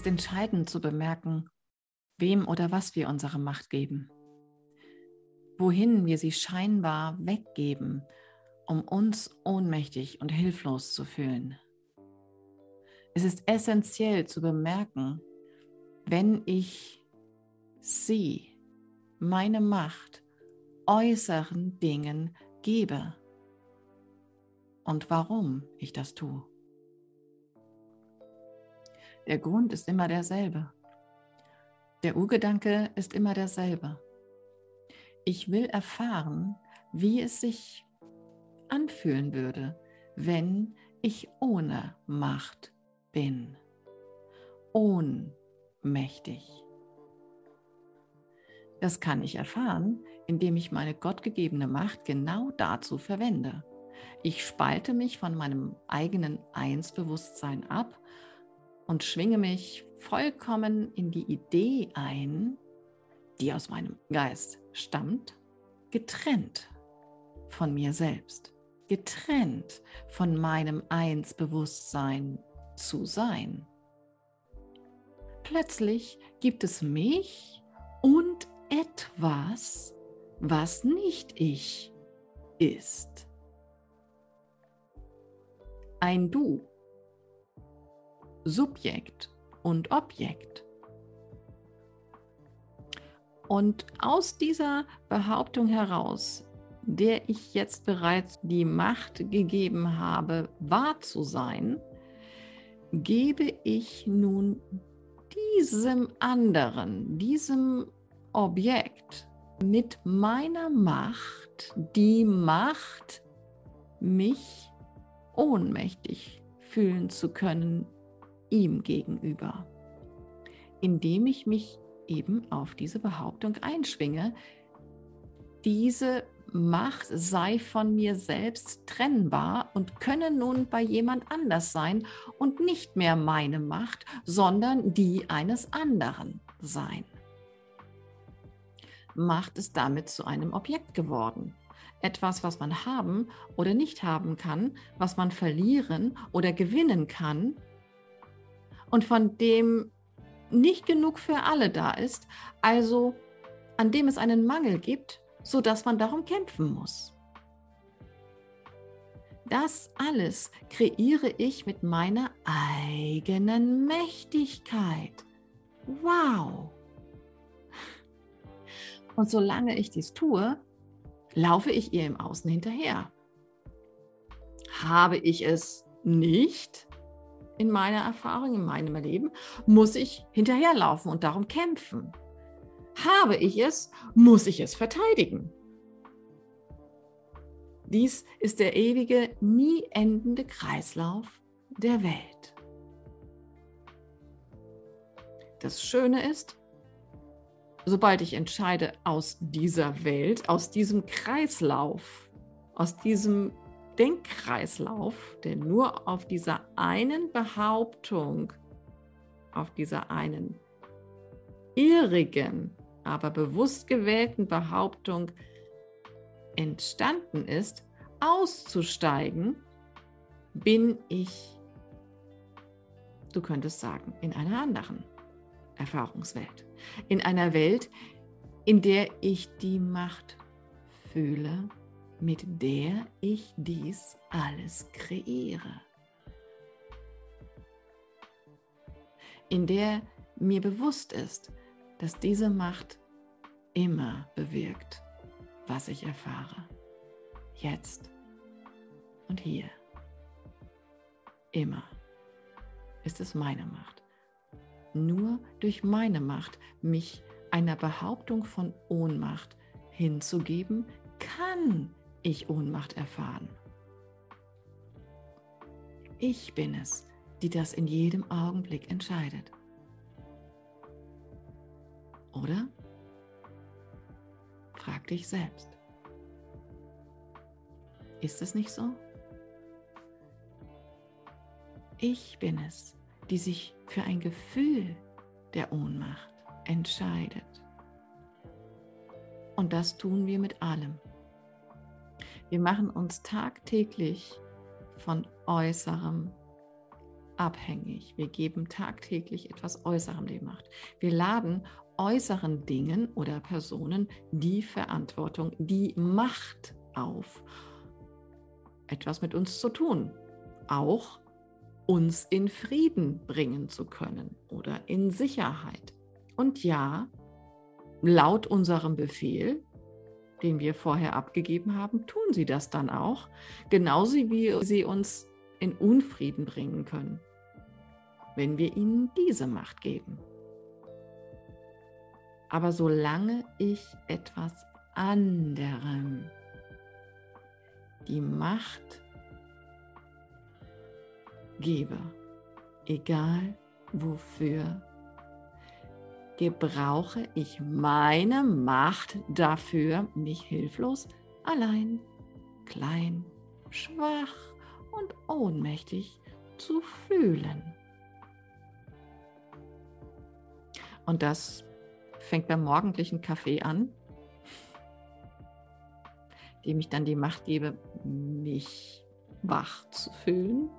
ist entscheidend zu bemerken, wem oder was wir unsere Macht geben, wohin wir sie scheinbar weggeben, um uns ohnmächtig und hilflos zu fühlen. Es ist essentiell zu bemerken, wenn ich sie, meine Macht, äußeren Dingen gebe und warum ich das tue. Der Grund ist immer derselbe. Der Urgedanke ist immer derselbe. Ich will erfahren, wie es sich anfühlen würde, wenn ich ohne Macht bin. Ohnmächtig. Das kann ich erfahren, indem ich meine gottgegebene Macht genau dazu verwende. Ich spalte mich von meinem eigenen Einsbewusstsein ab und schwinge mich vollkommen in die Idee ein, die aus meinem Geist stammt, getrennt von mir selbst, getrennt von meinem Einsbewusstsein zu sein. Plötzlich gibt es mich und etwas, was nicht ich ist. Ein Du, Subjekt und Objekt. Und aus dieser Behauptung heraus, der ich jetzt bereits die Macht gegeben habe, wahr zu sein, gebe ich nun diesem anderen, diesem Objekt mit meiner Macht die Macht, mich ohnmächtig fühlen zu können ihm gegenüber, indem ich mich eben auf diese Behauptung einschwinge, diese Macht sei von mir selbst trennbar und könne nun bei jemand anders sein und nicht mehr meine Macht, sondern die eines anderen sein. Macht ist damit zu einem Objekt geworden. Etwas, was man haben oder nicht haben kann, was man verlieren oder gewinnen kann und von dem nicht genug für alle da ist, also an dem es einen Mangel gibt, sodass man darum kämpfen muss. Das alles kreiere ich mit meiner eigenen Mächtigkeit. Wow! Und solange ich dies tue, laufe ich ihr im Außen hinterher. Habe ich es nicht in meiner Erfahrung, in meinem Leben, muss ich hinterherlaufen und darum kämpfen. Habe ich es, muss ich es verteidigen. Dies ist der ewige, nie endende Kreislauf der Welt. Das Schöne ist, sobald ich entscheide, aus dieser Welt, aus diesem Kreislauf, aus diesem Denkkreislauf, der nur auf dieser einen Behauptung, auf dieser einen irrigen, aber bewusst gewählten Behauptung entstanden ist, auszusteigen, bin ich, du könntest sagen, in einer anderen. Erfahrungswelt. In einer Welt, in der ich die Macht fühle, mit der ich dies alles kreiere. In der mir bewusst ist, dass diese Macht immer bewirkt, was ich erfahre. Jetzt und hier. Immer ist es meine Macht nur durch meine Macht, mich einer Behauptung von Ohnmacht hinzugeben, kann ich Ohnmacht erfahren. Ich bin es, die das in jedem Augenblick entscheidet. Oder? Frag dich selbst. Ist es nicht so? Ich bin es, die sich für ein Gefühl der Ohnmacht entscheidet. Und das tun wir mit allem. Wir machen uns tagtäglich von äußerem abhängig. Wir geben tagtäglich etwas Äußerem die Macht. Wir laden äußeren Dingen oder Personen die Verantwortung, die Macht auf, etwas mit uns zu tun. Auch uns in Frieden bringen zu können oder in Sicherheit. Und ja, laut unserem Befehl, den wir vorher abgegeben haben, tun sie das dann auch, genauso wie sie uns in Unfrieden bringen können, wenn wir ihnen diese Macht geben. Aber solange ich etwas anderem die Macht gebe, egal wofür, gebrauche ich meine Macht dafür, mich hilflos, allein, klein, schwach und ohnmächtig zu fühlen. Und das fängt beim morgendlichen Kaffee an, dem ich dann die Macht gebe, mich wach zu fühlen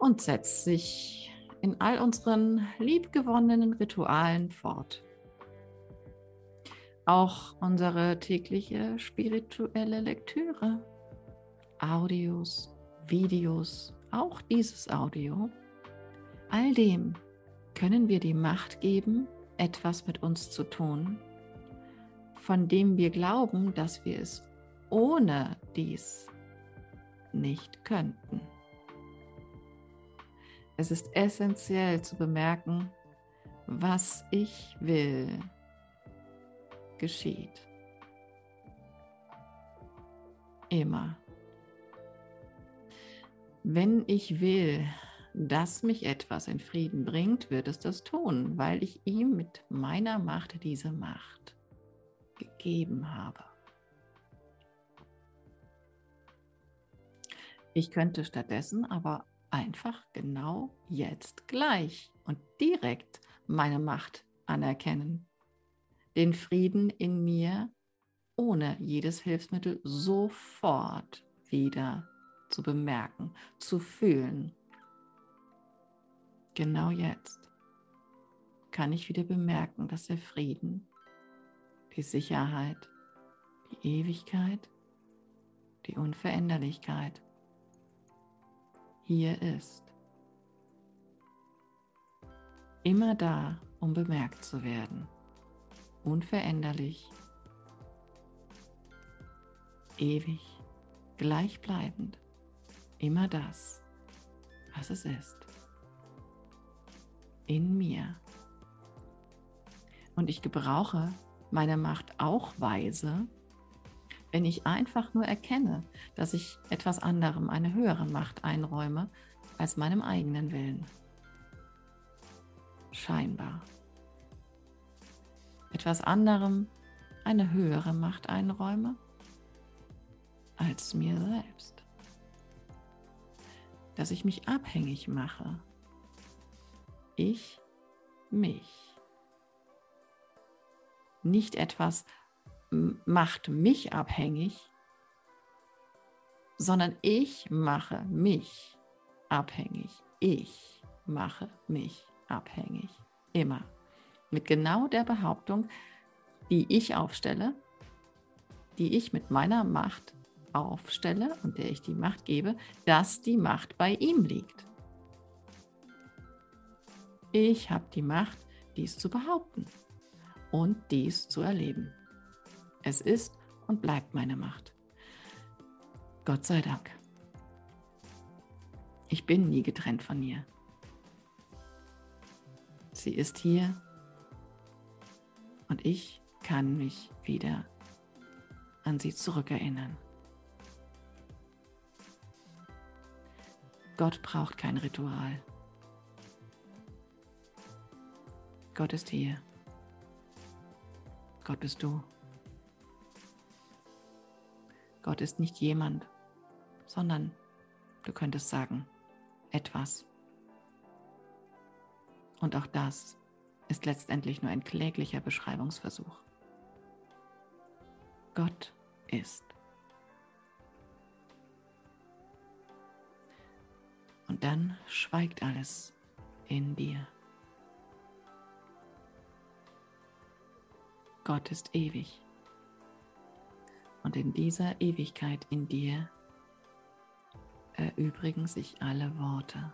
und setzt sich in all unseren liebgewonnenen Ritualen fort. Auch unsere tägliche spirituelle Lektüre, Audios, Videos, auch dieses Audio, all dem können wir die Macht geben, etwas mit uns zu tun, von dem wir glauben, dass wir es ohne dies nicht könnten. Es ist essentiell zu bemerken, was ich will, geschieht. Immer. Wenn ich will, dass mich etwas in Frieden bringt, wird es das tun, weil ich ihm mit meiner Macht diese Macht gegeben habe. Ich könnte stattdessen aber einfach genau jetzt gleich und direkt meine Macht anerkennen. Den Frieden in mir ohne jedes Hilfsmittel sofort wieder zu bemerken, zu fühlen Genau jetzt kann ich wieder bemerken, dass der Frieden, die Sicherheit, die Ewigkeit, die Unveränderlichkeit hier ist. Immer da, um bemerkt zu werden. Unveränderlich, ewig, gleichbleibend. Immer das, was es ist in mir. Und ich gebrauche meine Macht auch weise, wenn ich einfach nur erkenne, dass ich etwas anderem eine höhere Macht einräume als meinem eigenen Willen. Scheinbar. Etwas anderem eine höhere Macht einräume als mir selbst. Dass ich mich abhängig mache ich mich. Nicht etwas macht mich abhängig, sondern ich mache mich abhängig. Ich mache mich abhängig. Immer. Mit genau der Behauptung, die ich aufstelle, die ich mit meiner Macht aufstelle und der ich die Macht gebe, dass die Macht bei ihm liegt. Ich habe die Macht, dies zu behaupten und dies zu erleben. Es ist und bleibt meine Macht. Gott sei Dank. Ich bin nie getrennt von ihr. Sie ist hier und ich kann mich wieder an sie zurückerinnern. Gott braucht kein Ritual. Gott ist hier. Gott bist du. Gott ist nicht jemand, sondern du könntest sagen, etwas. Und auch das ist letztendlich nur ein kläglicher Beschreibungsversuch. Gott ist. Und dann schweigt alles in dir. Gott ist ewig. Und in dieser Ewigkeit in dir erübrigen sich alle Worte,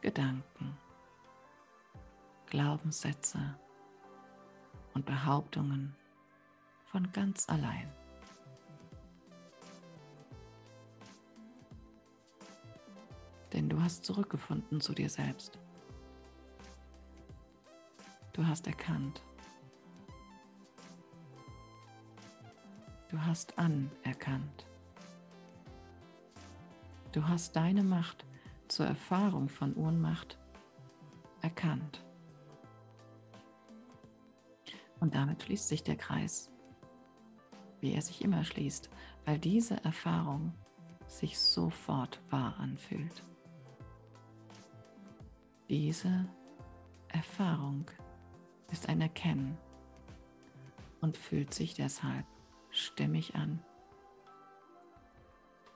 Gedanken, Glaubenssätze und Behauptungen von ganz allein. Denn du hast zurückgefunden zu dir selbst. Du hast erkannt. Du hast anerkannt. Du hast deine Macht zur Erfahrung von Ohnmacht erkannt. Und damit schließt sich der Kreis, wie er sich immer schließt, weil diese Erfahrung sich sofort wahr anfühlt. Diese Erfahrung ist ein Erkennen und fühlt sich deshalb stimmig an,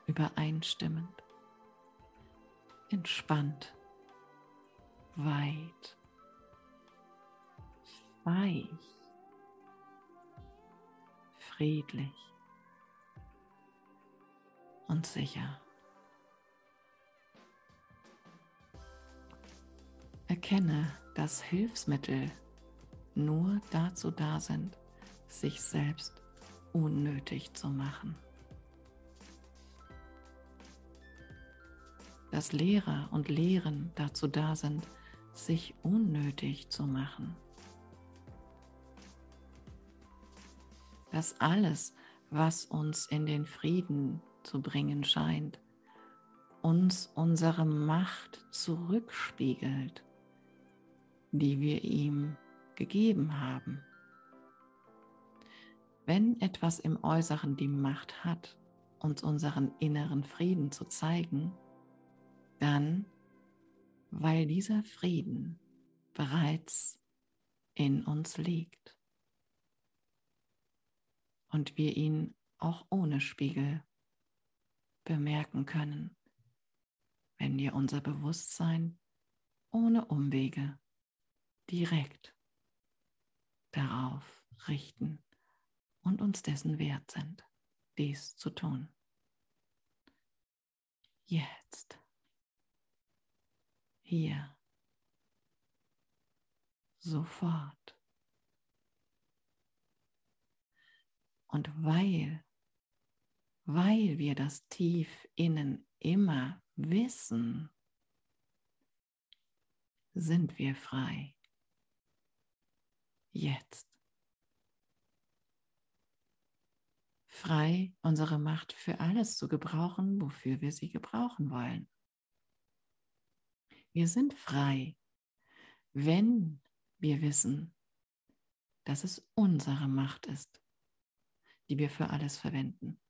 übereinstimmend. Entspannt, weit, weich, friedlich. Und sicher. Erkenne, dass Hilfsmittel nur dazu da sind, sich selbst unnötig zu machen. dass Lehrer und Lehren dazu da sind, sich unnötig zu machen. Dass alles, was uns in den Frieden zu bringen scheint, uns unsere Macht zurückspiegelt, die wir ihm gegeben haben. Wenn etwas im Äußeren die Macht hat, uns unseren inneren Frieden zu zeigen, dann, weil dieser Frieden bereits in uns liegt. Und wir ihn auch ohne Spiegel bemerken können, wenn wir unser Bewusstsein ohne Umwege direkt darauf richten und uns dessen wert sind, dies zu tun. Jetzt hier, sofort. Und weil, weil wir das tief innen immer wissen, sind wir frei. Jetzt. Frei, unsere Macht für alles zu gebrauchen, wofür wir sie gebrauchen wollen. Wir sind frei, wenn wir wissen, dass es unsere Macht ist, die wir für alles verwenden.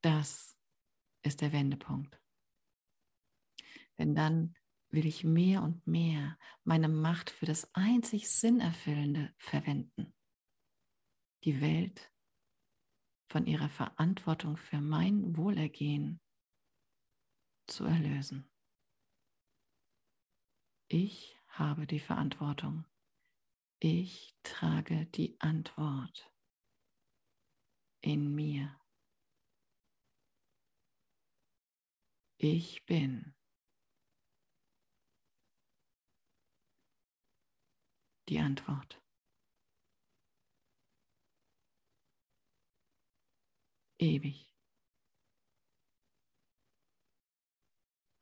Das ist der Wendepunkt. Denn dann will ich mehr und mehr meine Macht für das einzig Sinnerfüllende verwenden. Die Welt von ihrer Verantwortung für mein Wohlergehen zu erlösen. Ich habe die Verantwortung. Ich trage die Antwort in mir. Ich bin die Antwort. Ewig.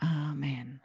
Amen.